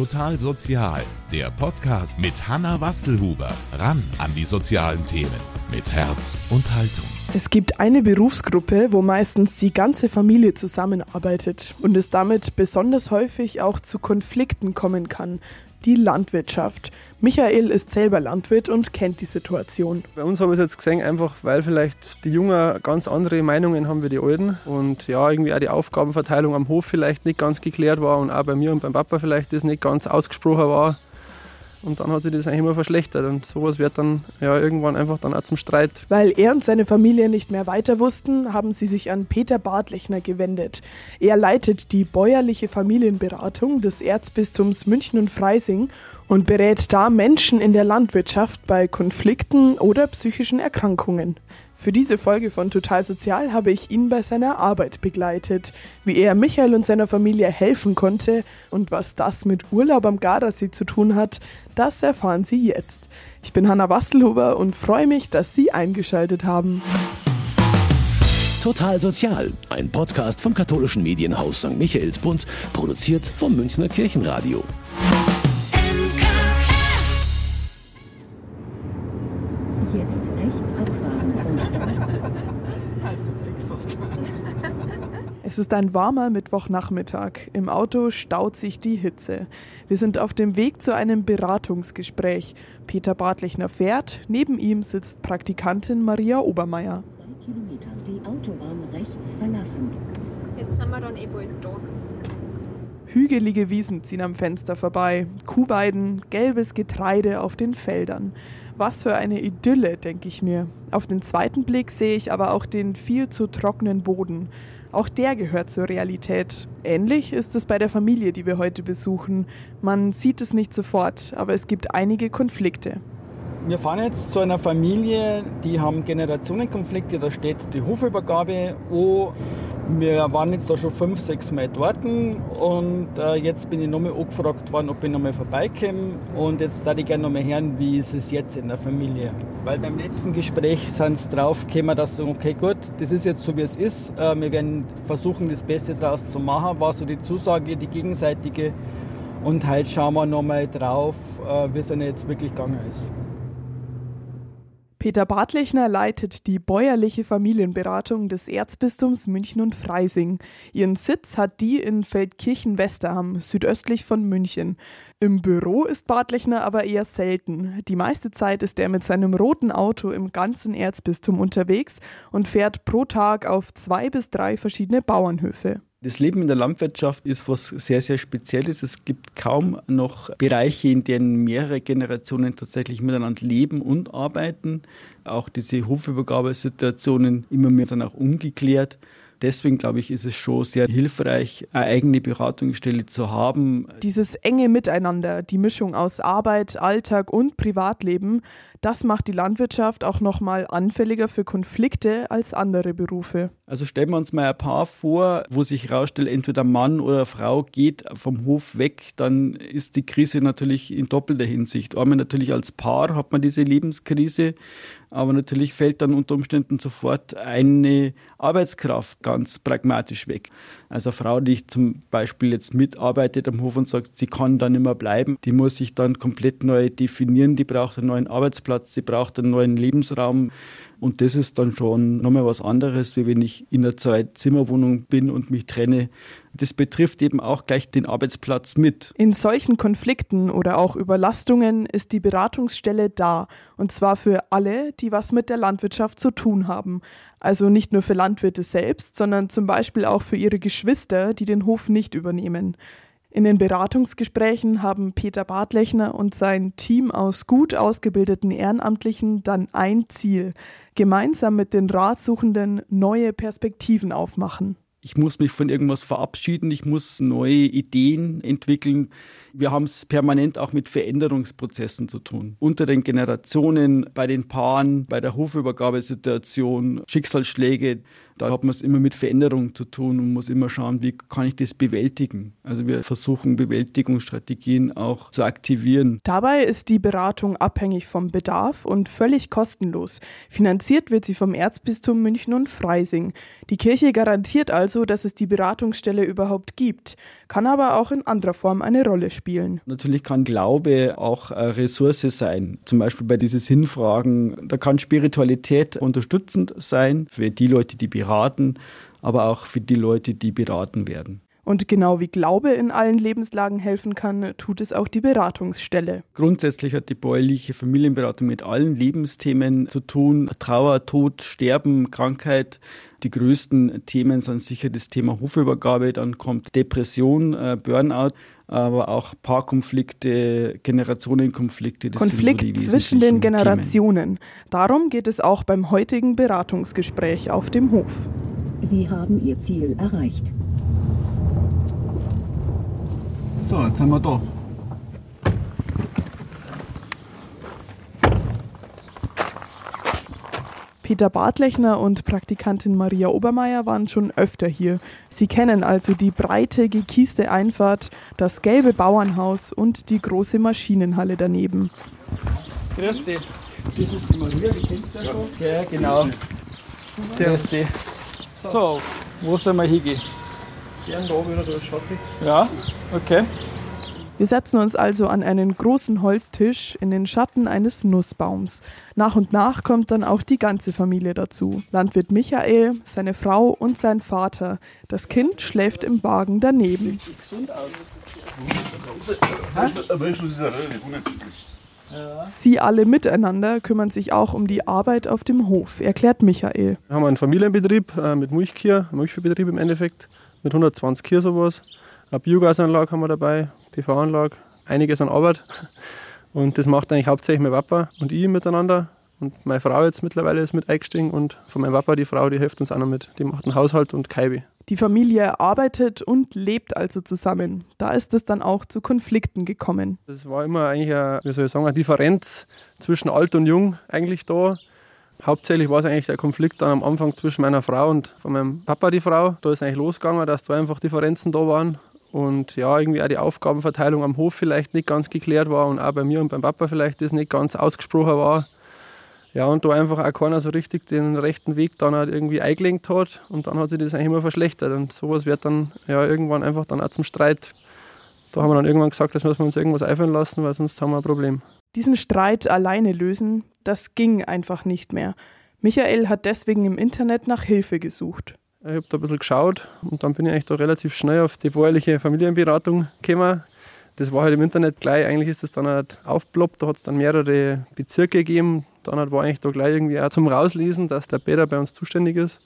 Total Sozial, der Podcast mit Hanna Wastelhuber. Ran an die sozialen Themen mit Herz und Haltung. Es gibt eine Berufsgruppe, wo meistens die ganze Familie zusammenarbeitet und es damit besonders häufig auch zu Konflikten kommen kann die Landwirtschaft. Michael ist selber Landwirt und kennt die Situation. Bei uns haben wir es jetzt gesehen, einfach weil vielleicht die Jungen ganz andere Meinungen haben wie die Alten und ja, irgendwie auch die Aufgabenverteilung am Hof vielleicht nicht ganz geklärt war und auch bei mir und beim Papa vielleicht das nicht ganz ausgesprochen war. Und dann hat sich das eigentlich immer verschlechtert und sowas wird dann ja irgendwann einfach dann auch zum Streit. Weil er und seine Familie nicht mehr weiter wussten, haben sie sich an Peter Bartlechner gewendet. Er leitet die bäuerliche Familienberatung des Erzbistums München und Freising und berät da Menschen in der Landwirtschaft bei Konflikten oder psychischen Erkrankungen. Für diese Folge von Total Sozial habe ich ihn bei seiner Arbeit begleitet, wie er Michael und seiner Familie helfen konnte und was das mit Urlaub am Gardasee zu tun hat, das erfahren Sie jetzt. Ich bin Hanna Wastelhuber und freue mich, dass Sie eingeschaltet haben. Total Sozial, ein Podcast vom katholischen Medienhaus St. Michaelsbund, produziert vom Münchner Kirchenradio. Jetzt rechts abfahren. Es ist ein warmer Mittwochnachmittag. Im Auto staut sich die Hitze. Wir sind auf dem Weg zu einem Beratungsgespräch. Peter Bartlechner fährt, neben ihm sitzt Praktikantin Maria Obermeier. Zwei Kilometer die Autobahn rechts verlassen. Jetzt sind wir dann eh bald da. Hügelige Wiesen ziehen am Fenster vorbei, Kuhweiden, gelbes Getreide auf den Feldern. Was für eine Idylle, denke ich mir. Auf den zweiten Blick sehe ich aber auch den viel zu trockenen Boden. Auch der gehört zur Realität. Ähnlich ist es bei der Familie, die wir heute besuchen. Man sieht es nicht sofort, aber es gibt einige Konflikte. Wir fahren jetzt zu einer Familie, die haben Generationenkonflikte, da steht die Hofübergabe an. Wir waren jetzt da schon fünf, sechs Mal dort und äh, jetzt bin ich nochmal angefragt worden, ob ich nochmal vorbeikomme und jetzt da ich gerne nochmal hören, wie ist es jetzt in der Familie. Weil beim letzten Gespräch sind sie drauf gekommen, dass sie, okay gut, das ist jetzt so wie es ist, äh, wir werden versuchen das Beste daraus zu machen, war so die Zusage, die gegenseitige und heute schauen wir nochmal drauf, äh, wie es denn jetzt wirklich gegangen ist. Peter Bartlechner leitet die bäuerliche Familienberatung des Erzbistums München und Freising. Ihren Sitz hat die in Feldkirchen-Westerham, südöstlich von München. Im Büro ist Bartlechner aber eher selten. Die meiste Zeit ist er mit seinem roten Auto im ganzen Erzbistum unterwegs und fährt pro Tag auf zwei bis drei verschiedene Bauernhöfe. Das Leben in der Landwirtschaft ist was sehr, sehr Spezielles. Es gibt kaum noch Bereiche, in denen mehrere Generationen tatsächlich miteinander leben und arbeiten. Auch diese Hofübergabesituationen immer mehr sind auch ungeklärt. Deswegen glaube ich, ist es schon sehr hilfreich, eine eigene Beratungsstelle zu haben. Dieses enge Miteinander, die Mischung aus Arbeit, Alltag und Privatleben, das macht die Landwirtschaft auch nochmal anfälliger für Konflikte als andere Berufe. Also stellen wir uns mal ein Paar vor, wo sich herausstellt, entweder Mann oder Frau geht vom Hof weg, dann ist die Krise natürlich in doppelter Hinsicht. Einmal natürlich als Paar hat man diese Lebenskrise, aber natürlich fällt dann unter Umständen sofort eine Arbeitskraft ganz pragmatisch weg. Also eine Frau, die zum Beispiel jetzt mitarbeitet am Hof und sagt, sie kann da nicht mehr bleiben, die muss sich dann komplett neu definieren, die braucht einen neuen Arbeitsplatz Arbeitsplatz, sie braucht einen neuen Lebensraum. Und das ist dann schon nochmal was anderes, wie wenn ich in einer Zwei-Zimmer-Wohnung bin und mich trenne. Das betrifft eben auch gleich den Arbeitsplatz mit. In solchen Konflikten oder auch Überlastungen ist die Beratungsstelle da. Und zwar für alle, die was mit der Landwirtschaft zu tun haben. Also nicht nur für Landwirte selbst, sondern zum Beispiel auch für ihre Geschwister, die den Hof nicht übernehmen. In den Beratungsgesprächen haben Peter Bartlechner und sein Team aus gut ausgebildeten Ehrenamtlichen dann ein Ziel, gemeinsam mit den Ratsuchenden neue Perspektiven aufmachen. Ich muss mich von irgendwas verabschieden, ich muss neue Ideen entwickeln. Wir haben es permanent auch mit Veränderungsprozessen zu tun. Unter den Generationen, bei den Paaren, bei der Hofübergabesituation, Schicksalsschläge. Da hat man es immer mit Veränderung zu tun und muss immer schauen, wie kann ich das bewältigen. Also wir versuchen Bewältigungsstrategien auch zu aktivieren. Dabei ist die Beratung abhängig vom Bedarf und völlig kostenlos. Finanziert wird sie vom Erzbistum München und Freising. Die Kirche garantiert also, dass es die Beratungsstelle überhaupt gibt, kann aber auch in anderer Form eine Rolle spielen. Natürlich kann Glaube auch eine Ressource sein. Zum Beispiel bei diesen Sinnfragen, da kann Spiritualität unterstützend sein für die Leute, die beraten, aber auch für die Leute, die beraten werden. Und genau wie Glaube in allen Lebenslagen helfen kann, tut es auch die Beratungsstelle. Grundsätzlich hat die bäuerliche Familienberatung mit allen Lebensthemen zu tun. Trauer, Tod, Sterben, Krankheit. Die größten Themen sind sicher das Thema Hofübergabe, dann kommt Depression, äh, Burnout, aber auch Paarkonflikte, Generationenkonflikte. Konflikt so zwischen den Generationen. Themen. Darum geht es auch beim heutigen Beratungsgespräch auf dem Hof. Sie haben Ihr Ziel erreicht. So, jetzt sind wir da. Peter Bartlechner und Praktikantin Maria Obermeier waren schon öfter hier. Sie kennen also die breite, gekieste Einfahrt, das gelbe Bauernhaus und die große Maschinenhalle daneben. Grüß dich. Das ist die Maria, die kennst du ja schon. Ja, genau. Grüß dich. So, wo sollen wir hingehen? Gern da wieder durch Schatten. Ja, okay. Wir setzen uns also an einen großen Holztisch in den Schatten eines Nussbaums. Nach und nach kommt dann auch die ganze Familie dazu. Landwirt Michael, seine Frau und sein Vater. Das Kind schläft im Wagen daneben. Sie alle miteinander kümmern sich auch um die Arbeit auf dem Hof, erklärt Michael. Wir haben einen Familienbetrieb äh, mit Milchkühe, Milchviehbetrieb im Endeffekt, mit 120 Kühe sowas. Eine Biogasanlage haben wir dabei, PV-Anlage, einiges an Arbeit. Und das macht eigentlich hauptsächlich mein Papa und ich miteinander. Und meine Frau jetzt mittlerweile ist mit eingestiegen und von meinem Papa die Frau, die hilft uns auch noch mit. Die macht den Haushalt und Kaibi. Die Familie arbeitet und lebt also zusammen. Da ist es dann auch zu Konflikten gekommen. Das war immer eigentlich eine, wie soll ich sagen, eine Differenz zwischen alt und jung eigentlich da. Hauptsächlich war es eigentlich der Konflikt dann am Anfang zwischen meiner Frau und von meinem Papa die Frau. Da ist eigentlich losgegangen, dass da einfach Differenzen da waren und ja, irgendwie auch die Aufgabenverteilung am Hof vielleicht nicht ganz geklärt war und auch bei mir und beim Papa vielleicht das nicht ganz ausgesprochen war. Ja, und da einfach auch keiner so richtig den rechten Weg dann halt irgendwie eingelenkt hat und dann hat sich das eigentlich immer verschlechtert und sowas wird dann ja irgendwann einfach dann auch zum Streit. Da haben wir dann irgendwann gesagt, das müssen wir uns irgendwas einfallen lassen, weil sonst haben wir ein Problem. Diesen Streit alleine lösen, das ging einfach nicht mehr. Michael hat deswegen im Internet nach Hilfe gesucht. Ich habe da ein bisschen geschaut und dann bin ich eigentlich da relativ schnell auf die bäuerliche Familienberatung gekommen. Das war halt im Internet gleich, eigentlich ist das dann halt aufgeploppt, da hat es dann mehrere Bezirke gegeben. Dann halt war eigentlich da gleich irgendwie auch zum Rauslesen, dass der Peter bei uns zuständig ist.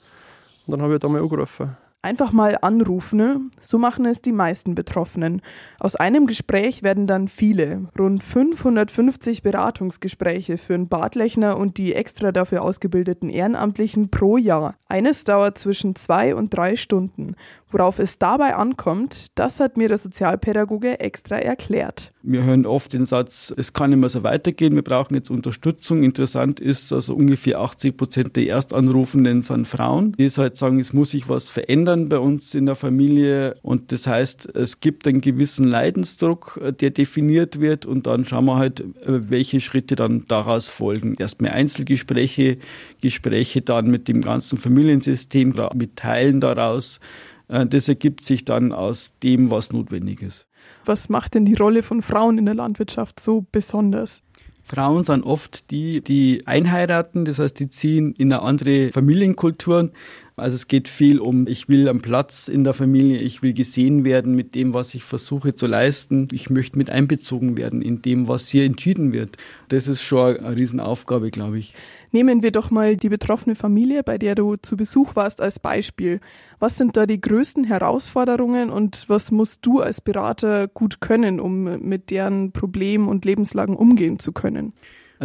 Und dann habe ich da mal angerufen. Einfach mal anrufen, ne? so machen es die meisten Betroffenen. Aus einem Gespräch werden dann viele, rund 550 Beratungsgespräche führen Bartlechner und die extra dafür ausgebildeten Ehrenamtlichen pro Jahr. Eines dauert zwischen zwei und drei Stunden. Worauf es dabei ankommt, das hat mir der Sozialpädagoge extra erklärt. Wir hören oft den Satz, es kann nicht mehr so weitergehen, wir brauchen jetzt Unterstützung. Interessant ist, also ungefähr 80 Prozent der Erstanrufenden sind Frauen, die halt sagen, es muss sich was verändern bei uns in der Familie. Und das heißt, es gibt einen gewissen Leidensdruck, der definiert wird und dann schauen wir halt, welche Schritte dann daraus folgen. Erstmal Einzelgespräche, Gespräche dann mit dem ganzen Familiensystem, mit Teilen daraus. Äh, das ergibt sich dann aus dem, was notwendig ist. Was macht denn die Rolle von Frauen in der Landwirtschaft so besonders? Frauen sind oft die, die einheiraten, das heißt, die ziehen in eine andere Familienkultur. Also es geht viel um, ich will einen Platz in der Familie, ich will gesehen werden mit dem, was ich versuche zu leisten. Ich möchte mit einbezogen werden in dem, was hier entschieden wird. Das ist schon eine Riesenaufgabe, glaube ich. Nehmen wir doch mal die betroffene Familie, bei der du zu Besuch warst, als Beispiel. Was sind da die größten Herausforderungen und was musst du als Berater gut können, um mit deren Problemen und Lebenslagen umgehen zu können?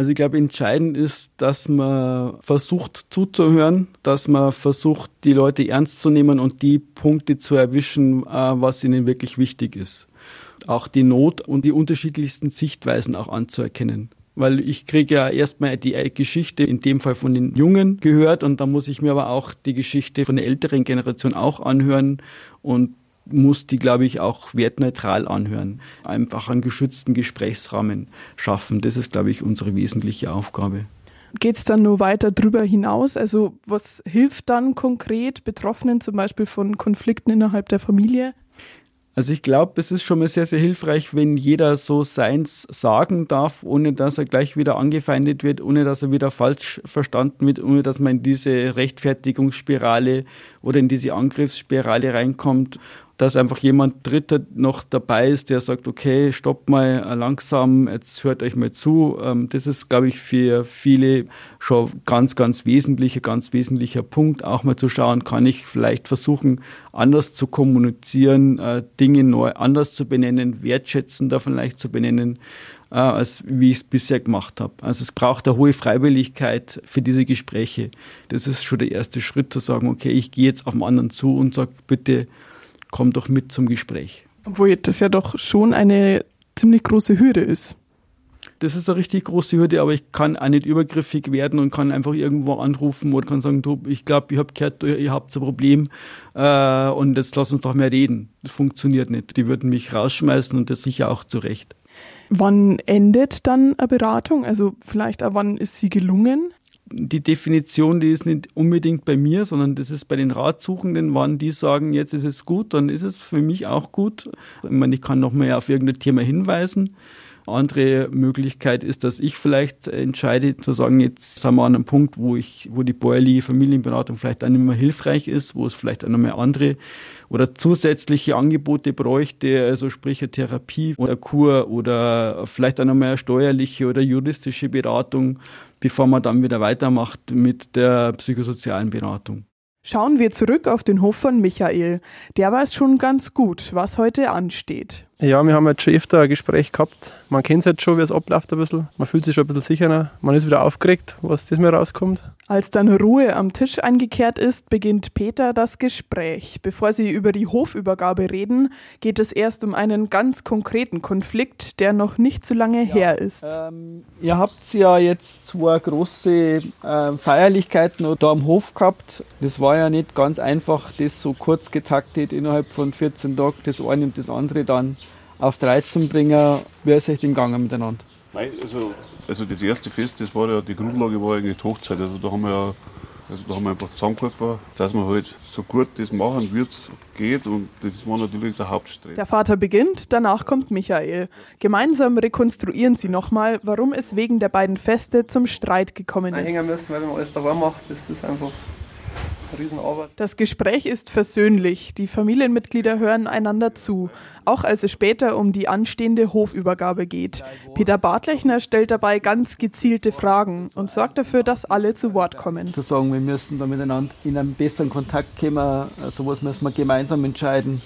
Also ich glaube, entscheidend ist, dass man versucht zuzuhören, dass man versucht, die Leute ernst zu nehmen und die Punkte zu erwischen, äh, was ihnen wirklich wichtig ist. Auch die Not und die unterschiedlichsten Sichtweisen auch anzuerkennen weil ich kriege ja erstmal die Geschichte in dem Fall von den Jungen gehört und da muss ich mir aber auch die Geschichte von der älteren Generation auch anhören und muss die, glaube ich, auch wertneutral anhören. Einfach einen geschützten Gesprächsrahmen schaffen. Das ist, glaube ich, unsere wesentliche Aufgabe. Geht es dann nur weiter drüber hinaus? Also was hilft dann konkret Betroffenen zum Beispiel von Konflikten innerhalb der Familie? Also ich glaube, es ist schon mal sehr, sehr hilfreich, wenn jeder so seins sagen darf, ohne dass er gleich wieder angefeindet wird, ohne dass er wieder falsch verstanden wird, ohne dass man in diese Rechtfertigungsspirale oder in diese Angriffsspirale reinkommt dass einfach jemand Dritter noch dabei ist, der sagt, okay, stopp mal äh, langsam, jetzt hört euch mal zu. Ähm, das ist, glaube ich, für viele schon ganz, ganz wesentlicher, ganz wesentlicher Punkt, auch mal zu schauen, kann ich vielleicht versuchen, anders zu kommunizieren, äh, Dinge neu anders zu benennen, wertschätzender vielleicht zu benennen äh, als wie ich es bisher gemacht habe. Also es braucht eine hohe Freiwilligkeit für diese Gespräche. Das ist schon der erste Schritt zu sagen, okay, ich gehe jetzt auf den anderen zu und sage, bitte komm doch mit zum Gespräch. Obwohl das ja doch schon eine ziemlich große Hürde ist. Das ist eine richtig große Hürde, aber ich kann auch nicht übergriffig werden und kann einfach irgendwo anrufen oder kann sagen, du, ich glaube, ich habe gehört, ihr habt ein Problem äh, und jetzt lass uns doch mehr reden. Das funktioniert nicht. Die würden mich rausschmeißen und das sicher auch zu Recht. Wann endet dann eine Beratung? Also vielleicht auch wann ist sie gelungen? Die Definition, die ist nicht unbedingt bei mir, sondern das ist bei den Ratsuchenden, wann die sagen, jetzt ist es gut, dann ist es für mich auch gut. Ich meine, ich kann noch mehr auf irgendein Thema hinweisen. Andere Möglichkeit ist, dass ich vielleicht entscheide zu sagen, jetzt sind wir an einem Punkt, wo ich, wo die bäuerliche Familienberatung vielleicht auch nicht mehr hilfreich ist, wo es vielleicht auch noch mehr andere oder zusätzliche Angebote bräuchte, also sprich eine Therapie oder Kur oder vielleicht auch noch mehr steuerliche oder juristische Beratung bevor man dann wieder weitermacht mit der psychosozialen Beratung. Schauen wir zurück auf den Hof von Michael. Der weiß schon ganz gut, was heute ansteht. Ja, wir haben jetzt schon öfter ein Gespräch gehabt. Man kennt es jetzt schon, wie es abläuft ein bisschen. Man fühlt sich schon ein bisschen sicherer. Man ist wieder aufgeregt, was diesmal rauskommt. Als dann Ruhe am Tisch eingekehrt ist, beginnt Peter das Gespräch. Bevor sie über die Hofübergabe reden, geht es erst um einen ganz konkreten Konflikt, der noch nicht so lange ja, her ist. Ähm, ihr habt ja jetzt zwei große äh, Feierlichkeiten da am Hof gehabt. Das war ja nicht ganz einfach, das so kurz getaktet innerhalb von 14 Tagen, das eine und das andere dann auf drei zu bringen. Wie ist euch dem gegangen miteinander? Nein, also, also das erste Fest, das war ja, die Grundlage war eigentlich die Hochzeit. Also da haben wir ja also da haben wir einfach zusammengeholfen, dass wir halt so gut das machen, wie es geht. Und das war natürlich der Hauptstress. Der Vater beginnt, danach kommt Michael. Gemeinsam rekonstruieren sie nochmal, warum es wegen der beiden Feste zum Streit gekommen ist. Einhängen müssen, weil man alles daheim macht, das ist einfach Riesenarbeit. Das Gespräch ist versöhnlich. Die Familienmitglieder hören einander zu, auch als es später um die anstehende Hofübergabe geht. Peter Bartlechner stellt dabei ganz gezielte Fragen und sorgt dafür, dass alle zu Wort kommen. Zu sagen, wir müssen da miteinander in einen besseren Kontakt kommen, sowas müssen wir gemeinsam entscheiden.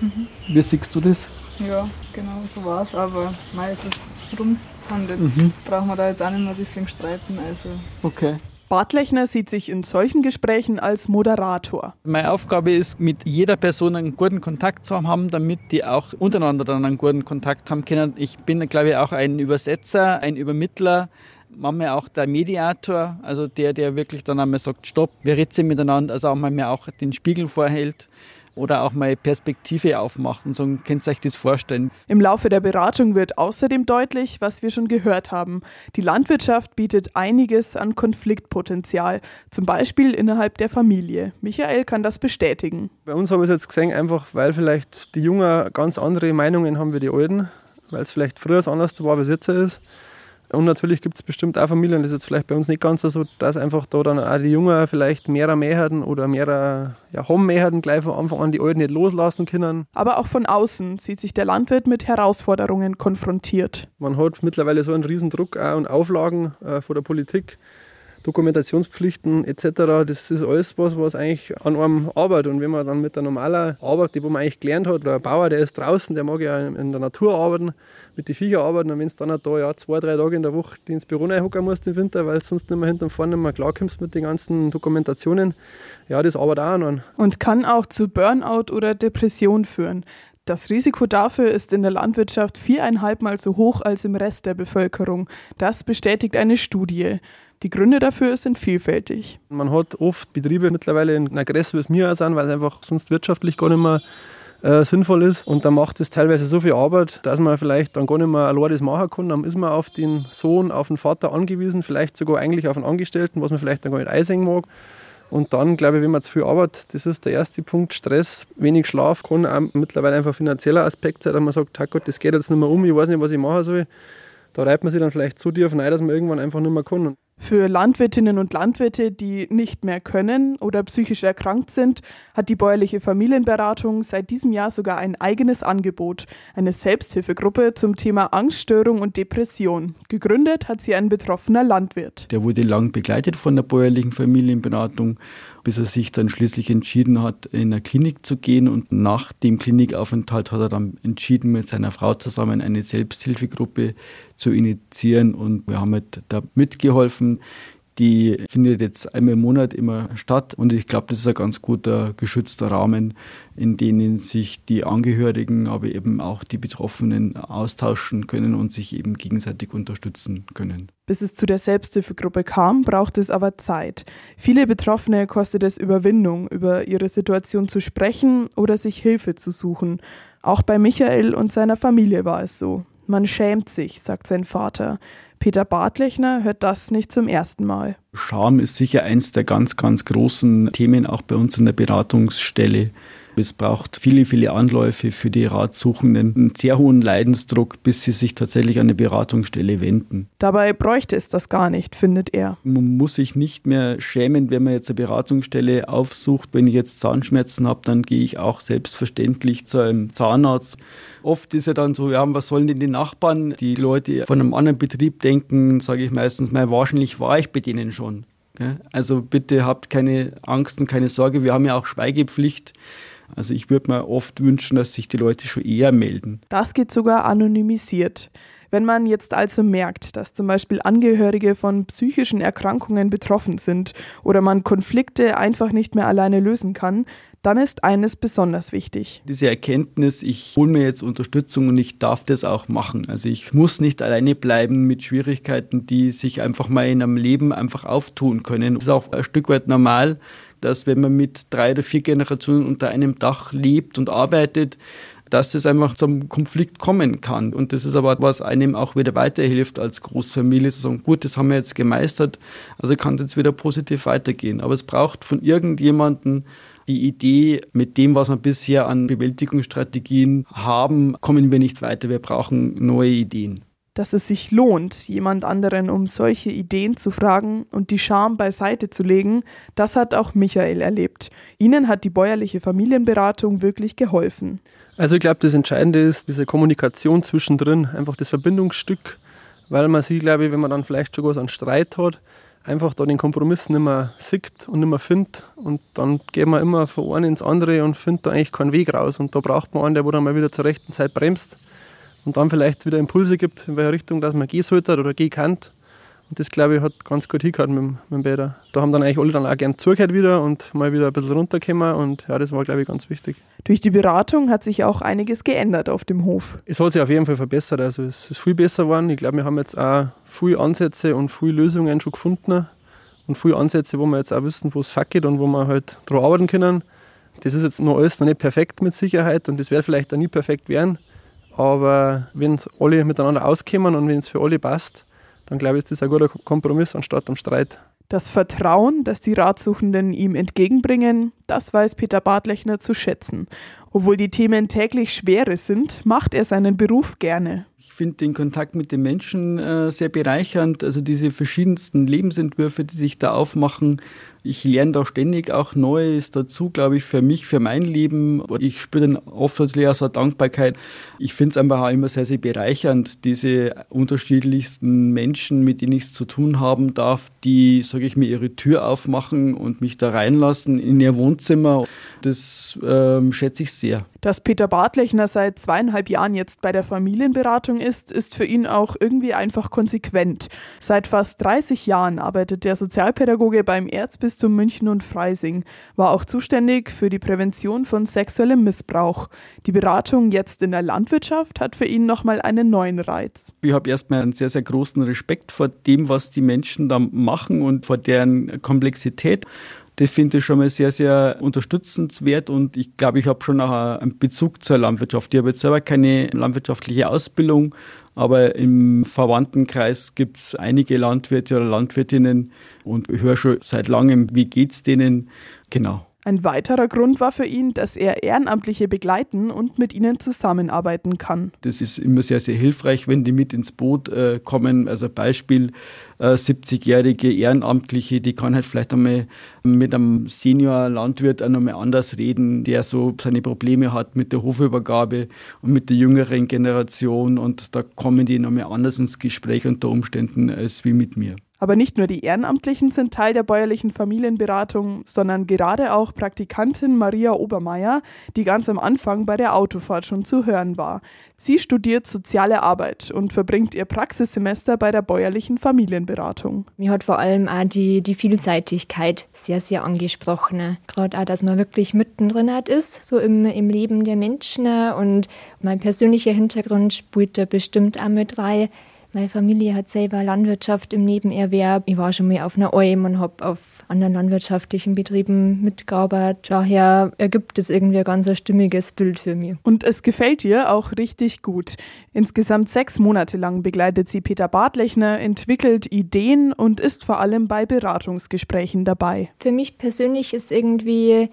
Mhm. Wie siehst du das? Ja, genau so war es, aber mal ist es rum und jetzt mhm. brauchen wir da jetzt auch nicht mehr deswegen streiten. Also. Okay. Bartlechner sieht sich in solchen Gesprächen als Moderator. Meine Aufgabe ist, mit jeder Person einen guten Kontakt zu haben, damit die auch untereinander dann einen guten Kontakt haben können. Ich bin, glaube ich, auch ein Übersetzer, ein Übermittler manchmal auch der Mediator, also der, der wirklich dann einmal sagt, stopp, wir reden miteinander, also auch manchmal auch den Spiegel vorhält oder auch mal Perspektive aufmachen. So könnt ihr euch das vorstellen. Im Laufe der Beratung wird außerdem deutlich, was wir schon gehört haben. Die Landwirtschaft bietet einiges an Konfliktpotenzial, zum Beispiel innerhalb der Familie. Michael kann das bestätigen. Bei uns haben wir es jetzt gesehen, einfach weil vielleicht die Jungen ganz andere Meinungen haben wie die Alten, weil es vielleicht früher anders war, wie es jetzt ist. Und natürlich gibt es bestimmt auch Familien, das ist jetzt vielleicht bei uns nicht ganz so, dass einfach da dann auch die Jungen vielleicht mehrere Mehrheiten oder mehrere ja, haben Mehrheiten gleich von Anfang an die Alten nicht loslassen können. Aber auch von außen sieht sich der Landwirt mit Herausforderungen konfrontiert. Man hat mittlerweile so einen Riesendruck auch und Auflagen äh, von der Politik, Dokumentationspflichten etc. Das ist alles was, was eigentlich an einem arbeitet. Und wenn man dann mit der normalen Arbeit, die man eigentlich gelernt hat, oder ein Bauer, der ist draußen, der mag ja in der Natur arbeiten, mit den Viechern arbeiten und wenn du dann da ja, zwei, drei Tage in der Woche ins Büro reinhocken musst im Winter, weil sonst nicht mehr hinten und vorne nicht klarkommst mit den ganzen Dokumentationen, ja, das arbeitet auch an. Und kann auch zu Burnout oder Depression führen. Das Risiko dafür ist in der Landwirtschaft viereinhalbmal so hoch als im Rest der Bevölkerung. Das bestätigt eine Studie. Die Gründe dafür sind vielfältig. Man hat oft Betriebe mittlerweile in einer Größe, wie es mir sind, weil es einfach sonst wirtschaftlich gar nicht mehr äh, sinnvoll ist. Und dann macht es teilweise so viel Arbeit, dass man vielleicht dann gar nicht mehr allein das machen kann. Dann ist man auf den Sohn, auf den Vater angewiesen, vielleicht sogar eigentlich auf einen Angestellten, was man vielleicht dann gar nicht einsehen mag. Und dann, glaube ich, wenn man zu viel arbeitet, das ist der erste Punkt, Stress, wenig Schlaf, kann auch mittlerweile einfach finanzieller Aspekt sein, dass man sagt, Gott, das geht jetzt nicht mehr um, ich weiß nicht, was ich machen soll. Da reibt man sich dann vielleicht zu tief rein, dass man irgendwann einfach nicht mehr kann. Für Landwirtinnen und Landwirte, die nicht mehr können oder psychisch erkrankt sind, hat die bäuerliche Familienberatung seit diesem Jahr sogar ein eigenes Angebot, eine Selbsthilfegruppe zum Thema Angststörung und Depression. Gegründet hat sie ein betroffener Landwirt. Der wurde lang begleitet von der bäuerlichen Familienberatung bis er sich dann schließlich entschieden hat, in eine Klinik zu gehen. Und nach dem Klinikaufenthalt hat er dann entschieden, mit seiner Frau zusammen eine Selbsthilfegruppe zu initiieren. Und wir haben halt da mitgeholfen, die findet jetzt einmal im Monat immer statt. Und ich glaube, das ist ein ganz guter geschützter Rahmen, in denen sich die Angehörigen, aber eben auch die Betroffenen austauschen können und sich eben gegenseitig unterstützen können. Bis es zu der Selbsthilfegruppe kam, braucht es aber Zeit. Viele Betroffene kostet es Überwindung, über ihre Situation zu sprechen oder sich Hilfe zu suchen. Auch bei Michael und seiner Familie war es so. Man schämt sich, sagt sein Vater. Peter Bartlechner hört das nicht zum ersten Mal. Scham ist sicher eins der ganz, ganz großen Themen auch bei uns in der Beratungsstelle. Es braucht viele, viele Anläufe für die Ratsuchenden, einen sehr hohen Leidensdruck, bis sie sich tatsächlich an eine Beratungsstelle wenden. Dabei bräuchte es das gar nicht, findet er. Man muss sich nicht mehr schämen, wenn man jetzt eine Beratungsstelle aufsucht. Wenn ich jetzt Zahnschmerzen habe, dann gehe ich auch selbstverständlich zu einem Zahnarzt. Oft ist ja dann so, ja, was sollen denn die Nachbarn, die Leute von einem anderen Betrieb denken, sage ich meistens mal, wahrscheinlich war ich bei denen schon. Also bitte habt keine Angst und keine Sorge, wir haben ja auch Schweigepflicht. Also ich würde mir oft wünschen, dass sich die Leute schon eher melden. Das geht sogar anonymisiert. Wenn man jetzt also merkt, dass zum Beispiel Angehörige von psychischen Erkrankungen betroffen sind oder man Konflikte einfach nicht mehr alleine lösen kann, dann ist eines besonders wichtig. Diese Erkenntnis, ich hole mir jetzt Unterstützung und ich darf das auch machen. Also ich muss nicht alleine bleiben mit Schwierigkeiten, die sich einfach mal in einem Leben einfach auftun können. Das ist auch ein Stück weit normal dass wenn man mit drei oder vier Generationen unter einem Dach lebt und arbeitet, dass es einfach zum Konflikt kommen kann. Und das ist aber, was einem auch wieder weiterhilft als Großfamilie, zu sagen, gut, das haben wir jetzt gemeistert, also kann es jetzt wieder positiv weitergehen. Aber es braucht von irgendjemandem die Idee, mit dem, was wir bisher an Bewältigungsstrategien haben, kommen wir nicht weiter. Wir brauchen neue Ideen dass es sich lohnt, jemand anderen um solche Ideen zu fragen und die Scham beiseite zu legen, das hat auch Michael erlebt. Ihnen hat die bäuerliche Familienberatung wirklich geholfen. Also ich glaube, das Entscheidende ist diese Kommunikation zwischendrin, einfach das Verbindungsstück, weil man sich, glaube ich, wenn man dann vielleicht schon was an Streit hat, einfach da den Kompromiss nicht mehr sieht und nicht mehr findet. Und dann geht man immer von einem ins andere und findet da eigentlich keinen Weg raus. Und da braucht man einen, der dann mal wieder zur rechten Zeit bremst und dann vielleicht wieder Impulse gibt, in welche Richtung dass man gehen sollte oder gehen kann. Und das, glaube ich, hat ganz gut hingehört mit, mit dem Bäder. Da haben dann eigentlich alle dann auch gern zugehört wieder und mal wieder ein bisschen runtergekommen und ja, das war, glaube ich, ganz wichtig. Durch die Beratung hat sich auch einiges geändert auf dem Hof. Es hat sich auf jeden Fall verbessert. Also es ist viel besser geworden. Ich glaube, wir haben jetzt auch viele Ansätze und viele Lösungen schon gefunden und viele Ansätze, wo wir jetzt auch wissen, wo es geht und wo wir halt daran arbeiten können. Das ist jetzt noch alles noch nicht perfekt mit Sicherheit und das wird vielleicht auch nie perfekt werden. Aber wenn es alle miteinander auskommen und wenn es für alle passt, dann glaube ich, ist das ein guter Kompromiss anstatt am Streit. Das Vertrauen, das die Ratsuchenden ihm entgegenbringen, das weiß Peter Bartlechner zu schätzen. Obwohl die Themen täglich schwere sind, macht er seinen Beruf gerne. Ich finde den Kontakt mit den Menschen äh, sehr bereichernd. Also diese verschiedensten Lebensentwürfe, die sich da aufmachen, ich lerne da ständig auch Neues dazu, glaube ich, für mich, für mein Leben. Ich spüre dann oft auch so Dankbarkeit. Ich finde es einfach auch immer sehr, sehr bereichernd, diese unterschiedlichsten Menschen, mit denen ich es zu tun haben darf, die, sage ich mir, ihre Tür aufmachen und mich da reinlassen in ihr Wohnzimmer. Das ähm, schätze ich sehr. Dass Peter Bartlechner seit zweieinhalb Jahren jetzt bei der Familienberatung ist, ist für ihn auch irgendwie einfach konsequent. Seit fast 30 Jahren arbeitet der Sozialpädagoge beim Erzbistum Erzbistum München und Freising, war auch zuständig für die Prävention von sexuellem Missbrauch. Die Beratung jetzt in der Landwirtschaft hat für ihn nochmal einen neuen Reiz. Ich habe erstmal einen sehr, sehr großen Respekt vor dem, was die Menschen da machen und vor deren Komplexität. Das finde ich schon mal sehr, sehr unterstützenswert und ich glaube, ich habe schon auch einen Bezug zur Landwirtschaft. Ich habe jetzt selber keine landwirtschaftliche Ausbildung, aber im Verwandtenkreis gibt es einige Landwirte oder Landwirtinnen und höre schon seit langem, wie geht's denen. Genau. Ein weiterer Grund war für ihn, dass er Ehrenamtliche begleiten und mit ihnen zusammenarbeiten kann. Das ist immer sehr, sehr hilfreich, wenn die mit ins Boot äh, kommen. Also Beispiel, äh, 70-jährige Ehrenamtliche, die kann halt vielleicht einmal mit einem Senior-Landwirt auch nochmal anders reden, der so seine Probleme hat mit der Hofübergabe und mit der jüngeren Generation. Und da kommen die nochmal anders ins Gespräch unter Umständen als wie mit mir. Aber nicht nur die Ehrenamtlichen sind Teil der bäuerlichen Familienberatung, sondern gerade auch Praktikantin Maria Obermeier, die ganz am Anfang bei der Autofahrt schon zu hören war. Sie studiert soziale Arbeit und verbringt ihr Praxissemester bei der bäuerlichen Familienberatung. Mir hat vor allem auch die, die Vielseitigkeit sehr, sehr angesprochen. Gerade auch, dass man wirklich mittendrin hat ist, so im, im Leben der Menschen. Und mein persönlicher Hintergrund spielt da bestimmt auch mit rein. Meine Familie hat selber Landwirtschaft im Nebenerwerb. Ich war schon mal auf einer Alm und habe auf anderen landwirtschaftlichen Betrieben mitgearbeitet. Daher ergibt es irgendwie ein ganz stimmiges Bild für mich. Und es gefällt ihr auch richtig gut. Insgesamt sechs Monate lang begleitet sie Peter Bartlechner, entwickelt Ideen und ist vor allem bei Beratungsgesprächen dabei. Für mich persönlich ist irgendwie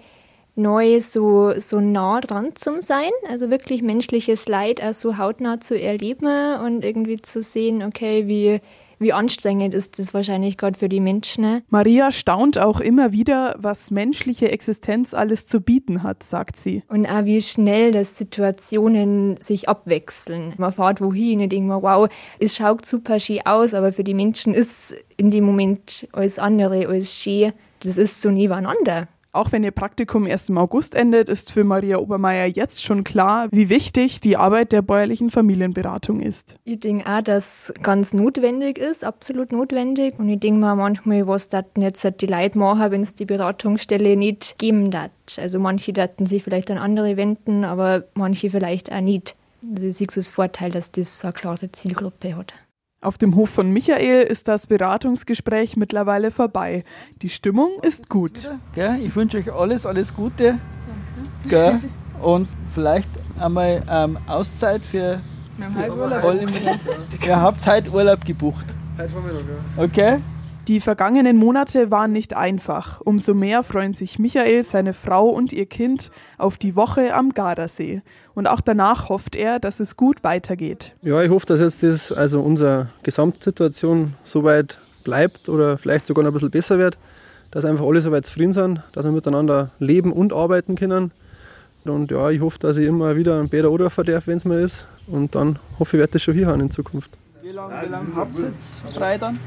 neu so, so nah dran zu sein, also wirklich menschliches Leid auch so hautnah zu erleben und irgendwie zu sehen, okay, wie, wie anstrengend ist das wahrscheinlich gerade für die Menschen. Ne? Maria staunt auch immer wieder, was menschliche Existenz alles zu bieten hat, sagt sie. Und auch wie schnell das Situationen sich abwechseln. Man fährt wohin und denkt man, wow, es schaut super schön aus, aber für die Menschen ist in dem Moment alles andere als schön. Das ist so nebeneinander. Auch wenn ihr Praktikum erst im August endet, ist für Maria Obermeier jetzt schon klar, wie wichtig die Arbeit der bäuerlichen Familienberatung ist. Ich denke auch, dass ganz notwendig ist, absolut notwendig. Und ich denke mir manchmal, was daten jetzt die Leute machen, wenn es die Beratungsstelle nicht geben darf. Also manche daten sich vielleicht an andere wenden, aber manche vielleicht auch nicht. Also ich sehe es als Vorteil, dass das so eine klare Zielgruppe hat. Auf dem Hof von Michael ist das Beratungsgespräch mittlerweile vorbei. Die Stimmung ist gut. Ich wünsche euch alles, alles Gute. Und vielleicht einmal ähm, Auszeit für. Wir haben Urlaub. Ihr habt heute Urlaub gebucht. Heute Vormittag, ja. Okay? Die vergangenen Monate waren nicht einfach. Umso mehr freuen sich Michael, seine Frau und ihr Kind auf die Woche am Gardasee. Und auch danach hofft er, dass es gut weitergeht. Ja, ich hoffe, dass jetzt das, also unsere Gesamtsituation so weit bleibt oder vielleicht sogar noch ein bisschen besser wird, dass einfach alle so weit zufrieden sind, dass wir miteinander leben und arbeiten können. Und ja, ich hoffe, dass ich immer wieder ein Bäder oder darf, wenn es mal ist. Und dann hoffe ich, werde das schon hier haben in Zukunft. Wie lange, wie lange habt ihr jetzt frei dann?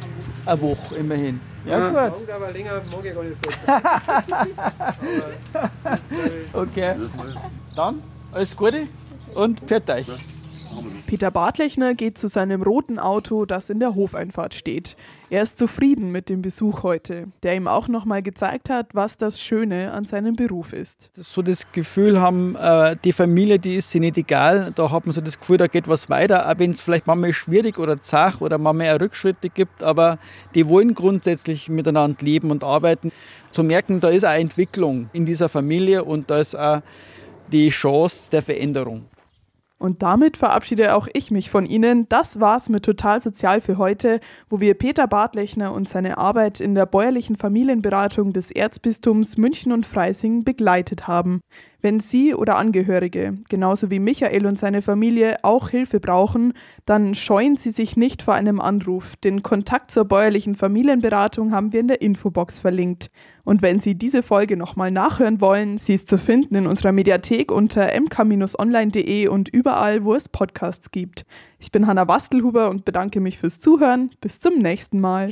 Eine Woche immerhin. Ja, Ja. gut. aber länger mag ich gar nicht Okay. Dann alles Gute und pfiat euch. Peter Bartlechner geht zu seinem roten Auto, das in der Hofeinfahrt steht. Er ist zufrieden mit dem Besuch heute, der ihm auch nochmal gezeigt hat, was das Schöne an seinem Beruf ist. so das Gefühl haben, äh, die Familie, die ist sie nicht egal. Da hat man so das Gefühl, da geht was weiter, auch wenn es vielleicht manchmal schwierig oder zach oder manchmal auch Rückschritte gibt, aber die wollen grundsätzlich miteinander leben und arbeiten. Zu merken, da ist eine Entwicklung in dieser Familie und da ist auch die Chance der Veränderung. Und damit verabschiede auch ich mich von Ihnen. Das war's mit Total Sozial für heute, wo wir Peter Bartlechner und seine Arbeit in der bäuerlichen Familienberatung des Erzbistums München und Freising begleitet haben. Wenn Sie oder Angehörige, genauso wie Michael und seine Familie, auch Hilfe brauchen, dann scheuen Sie sich nicht vor einem Anruf. Den Kontakt zur bäuerlichen Familienberatung haben wir in der Infobox verlinkt. Und wenn Sie diese Folge nochmal nachhören wollen, sie ist zu finden in unserer Mediathek unter mk-online.de und überall, wo es Podcasts gibt. Ich bin Hanna Wastelhuber und bedanke mich fürs Zuhören. Bis zum nächsten Mal.